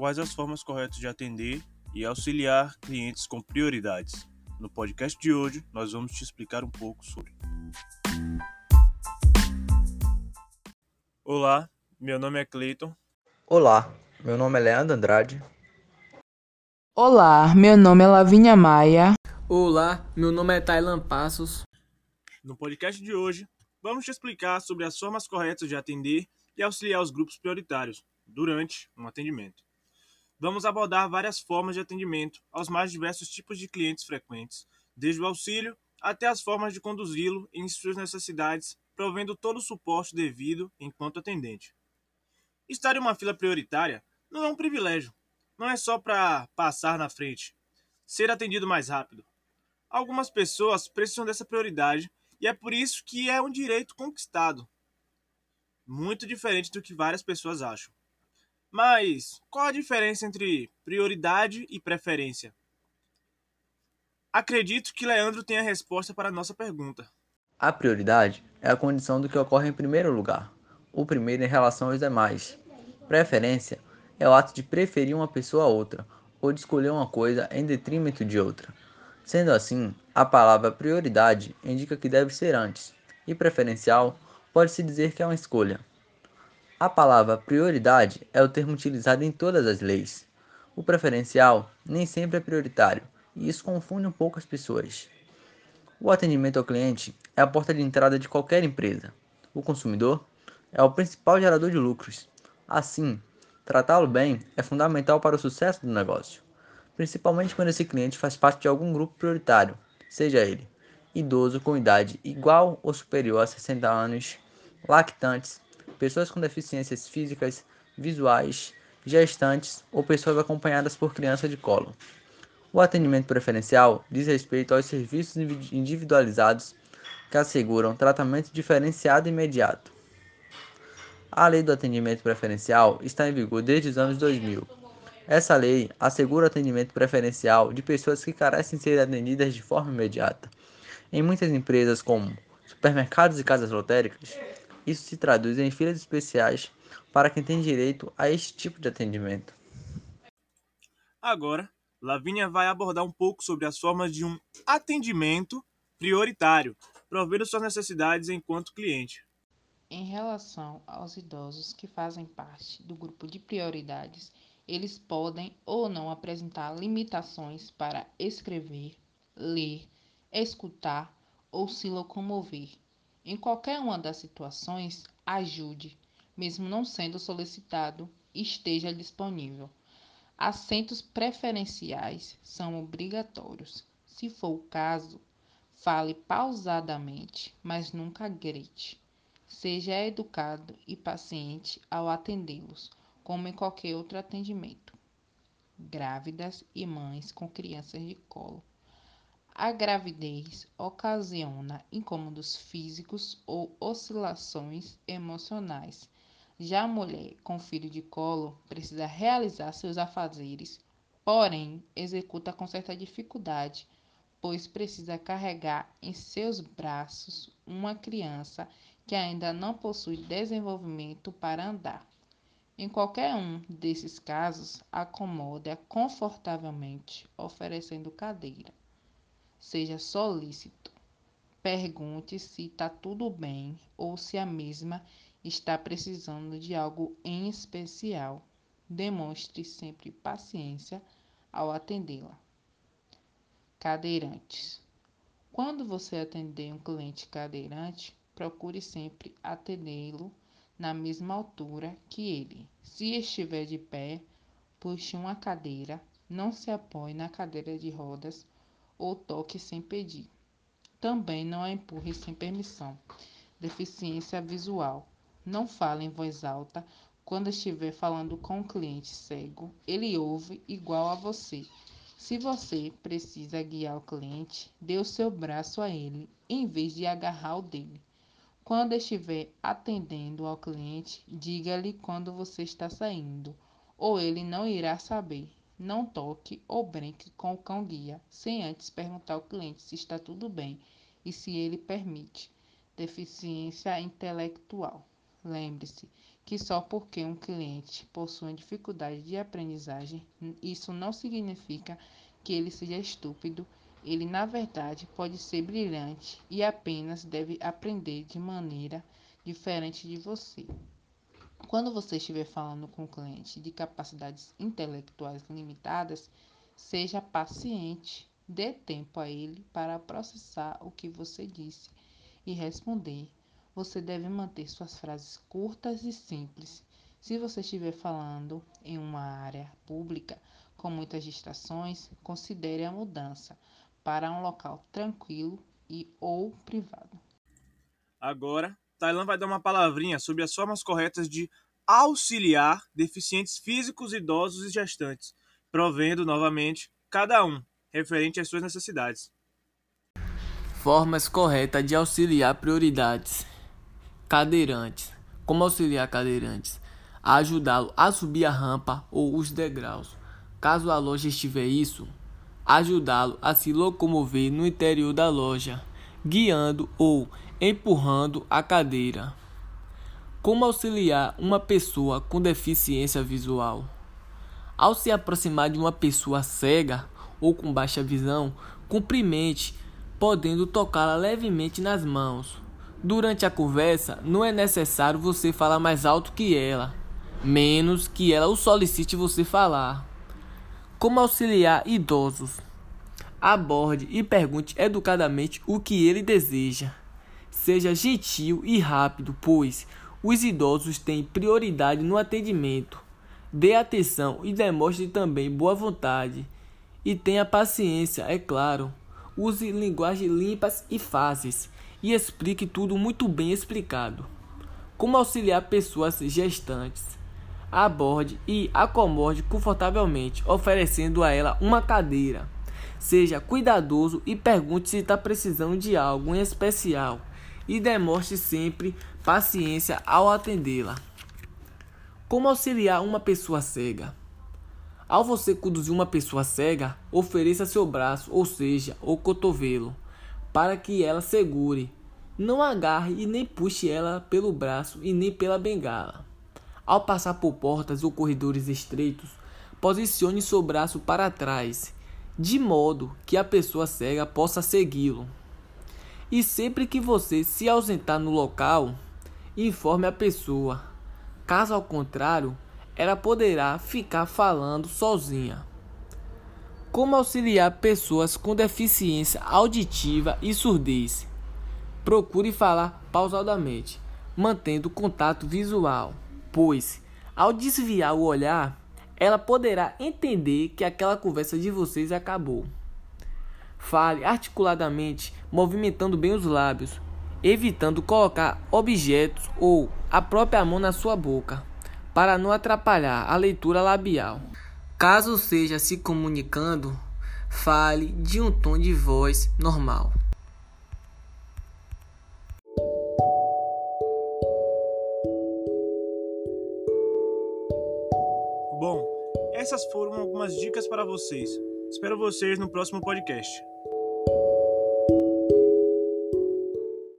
quais as formas corretas de atender e auxiliar clientes com prioridades. No podcast de hoje, nós vamos te explicar um pouco sobre. Olá, meu nome é Cleiton. Olá, meu nome é Leandro Andrade. Olá, meu nome é Lavínia Maia. Olá, meu nome é Tailan Passos. No podcast de hoje, vamos te explicar sobre as formas corretas de atender e auxiliar os grupos prioritários durante um atendimento. Vamos abordar várias formas de atendimento aos mais diversos tipos de clientes frequentes, desde o auxílio até as formas de conduzi-lo em suas necessidades, provendo todo o suporte devido enquanto atendente. Estar em uma fila prioritária não é um privilégio, não é só para passar na frente, ser atendido mais rápido. Algumas pessoas precisam dessa prioridade e é por isso que é um direito conquistado. Muito diferente do que várias pessoas acham. Mas qual a diferença entre prioridade e preferência? Acredito que Leandro tem a resposta para a nossa pergunta. A prioridade é a condição do que ocorre em primeiro lugar, o primeiro em relação aos demais. Preferência é o ato de preferir uma pessoa a outra, ou de escolher uma coisa em detrimento de outra. Sendo assim, a palavra prioridade indica que deve ser antes, e preferencial pode-se dizer que é uma escolha. A palavra prioridade é o termo utilizado em todas as leis. O preferencial nem sempre é prioritário, e isso confunde um pouco as pessoas. O atendimento ao cliente é a porta de entrada de qualquer empresa. O consumidor é o principal gerador de lucros. Assim, tratá-lo bem é fundamental para o sucesso do negócio, principalmente quando esse cliente faz parte de algum grupo prioritário, seja ele idoso com idade igual ou superior a 60 anos, lactantes, pessoas com deficiências físicas, visuais, gestantes ou pessoas acompanhadas por criança de colo. O atendimento preferencial diz respeito aos serviços individualizados que asseguram tratamento diferenciado e imediato. A lei do atendimento preferencial está em vigor desde os anos 2000. Essa lei assegura o atendimento preferencial de pessoas que carecem de ser atendidas de forma imediata. Em muitas empresas, como supermercados e casas lotéricas, isso se traduz em filas especiais para quem tem direito a este tipo de atendimento. Agora, Lavínia vai abordar um pouco sobre as formas de um atendimento prioritário, provendo suas necessidades enquanto cliente. Em relação aos idosos que fazem parte do grupo de prioridades, eles podem ou não apresentar limitações para escrever, ler, escutar ou se locomover. Em qualquer uma das situações, ajude, mesmo não sendo solicitado, esteja disponível. Assentos preferenciais são obrigatórios. Se for o caso, fale pausadamente, mas nunca grite. Seja educado e paciente ao atendê-los, como em qualquer outro atendimento. Grávidas e mães com crianças de colo. A gravidez ocasiona incômodos físicos ou oscilações emocionais. Já a mulher com filho de colo precisa realizar seus afazeres, porém executa com certa dificuldade, pois precisa carregar em seus braços uma criança que ainda não possui desenvolvimento para andar. Em qualquer um desses casos, acomode-a confortavelmente, oferecendo cadeira. Seja solícito. Pergunte se está tudo bem ou se a mesma está precisando de algo em especial. Demonstre sempre paciência ao atendê-la. Cadeirantes. Quando você atender um cliente cadeirante, procure sempre atendê-lo na mesma altura que ele. Se estiver de pé, puxe uma cadeira, não se apoie na cadeira de rodas ou toque sem pedir. Também não a empurre sem permissão. Deficiência visual. Não fale em voz alta quando estiver falando com um cliente cego. Ele ouve igual a você. Se você precisa guiar o cliente, dê o seu braço a ele em vez de agarrar o dele. Quando estiver atendendo ao cliente, diga-lhe quando você está saindo, ou ele não irá saber. Não toque ou brinque com o cão-guia, sem antes perguntar ao cliente se está tudo bem e se ele permite. Deficiência intelectual. Lembre-se que só porque um cliente possui dificuldade de aprendizagem, isso não significa que ele seja estúpido. Ele, na verdade, pode ser brilhante e apenas deve aprender de maneira diferente de você. Quando você estiver falando com o cliente de capacidades intelectuais limitadas, seja paciente, dê tempo a ele para processar o que você disse e responder. Você deve manter suas frases curtas e simples. Se você estiver falando em uma área pública com muitas distrações, considere a mudança para um local tranquilo e ou privado. Agora, Tailan vai dar uma palavrinha sobre as formas corretas de auxiliar deficientes físicos, idosos e gestantes, provendo novamente cada um referente às suas necessidades. Formas corretas de auxiliar prioridades. Cadeirantes. Como auxiliar cadeirantes? Ajudá-lo a subir a rampa ou os degraus. Caso a loja estiver isso, ajudá-lo a se locomover no interior da loja, guiando ou empurrando a cadeira. Como auxiliar uma pessoa com deficiência visual? Ao se aproximar de uma pessoa cega ou com baixa visão, cumprimente podendo tocá-la levemente nas mãos. Durante a conversa, não é necessário você falar mais alto que ela, menos que ela o solicite você falar. Como auxiliar idosos? Aborde e pergunte educadamente o que ele deseja. Seja gentil e rápido, pois os idosos têm prioridade no atendimento. Dê atenção e demonstre também boa vontade. E tenha paciência, é claro. Use linguagem limpas e fáceis e explique tudo muito bem explicado. Como auxiliar pessoas gestantes? Aborde e acomode confortavelmente, oferecendo a ela uma cadeira. Seja cuidadoso e pergunte se está precisando de algo em especial e demonstre sempre paciência ao atendê-la. Como auxiliar uma pessoa cega? Ao você conduzir uma pessoa cega, ofereça seu braço, ou seja, o cotovelo, para que ela segure. Não agarre e nem puxe ela pelo braço e nem pela bengala. Ao passar por portas ou corredores estreitos, posicione seu braço para trás, de modo que a pessoa cega possa segui-lo. E sempre que você se ausentar no local, informe a pessoa. Caso ao contrário, ela poderá ficar falando sozinha. Como auxiliar pessoas com deficiência auditiva e surdez? Procure falar pausadamente, mantendo contato visual, pois, ao desviar o olhar, ela poderá entender que aquela conversa de vocês acabou. Fale articuladamente, movimentando bem os lábios, evitando colocar objetos ou a própria mão na sua boca para não atrapalhar a leitura labial. Caso seja se comunicando, fale de um tom de voz normal. Bom, essas foram algumas dicas para vocês. Espero vocês no próximo podcast.